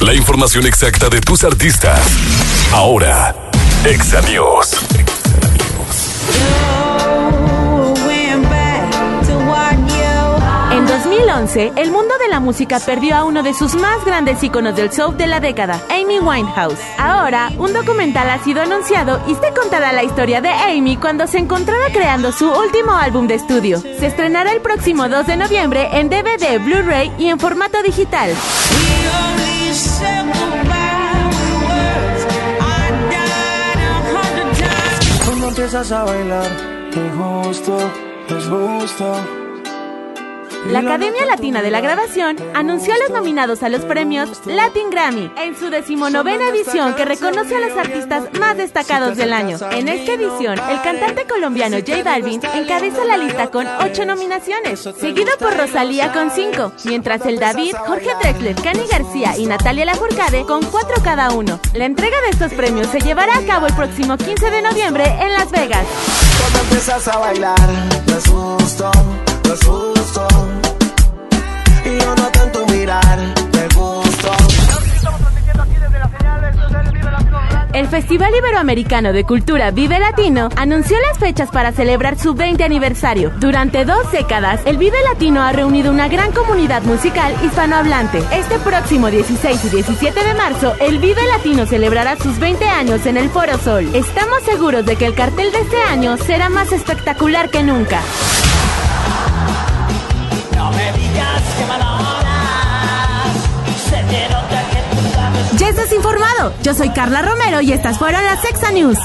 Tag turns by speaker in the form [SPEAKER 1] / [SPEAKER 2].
[SPEAKER 1] La información exacta de tus artistas. Ahora, Exa News.
[SPEAKER 2] En 2011, el mundo de la música perdió a uno de sus más grandes íconos del soul de la década, Amy Winehouse. Ahora, un documental ha sido anunciado y se contará la historia de Amy cuando se encontraba creando su último álbum de estudio. Se estrenará el próximo 2 de noviembre en DVD, Blu-ray y en formato digital.
[SPEAKER 3] Cuando empiezas a bailar, te gusto, es gusto.
[SPEAKER 2] La Academia Latina de la Grabación anunció a los nominados a los premios Latin Grammy en su decimonovena edición que reconoce a los artistas más destacados del año. En esta edición, el cantante colombiano J Balvin encabeza la lista con ocho nominaciones, seguido por Rosalía con cinco, mientras el David, Jorge Drexler, Cani García y Natalia Lafourcade con cuatro cada uno. La entrega de estos premios se llevará a cabo el próximo 15 de noviembre en Las Vegas.
[SPEAKER 3] Cuando empiezas a bailar, te
[SPEAKER 2] El Festival Iberoamericano de Cultura Vive Latino anunció las fechas para celebrar su 20 aniversario. Durante dos décadas, el Vive Latino ha reunido una gran comunidad musical hispanohablante. Este próximo 16 y 17 de marzo, el Vive Latino celebrará sus 20 años en el Foro Sol. Estamos seguros de que el cartel de este año será más espectacular que nunca. Yo soy Carla Romero y estas fueron las Sexa News.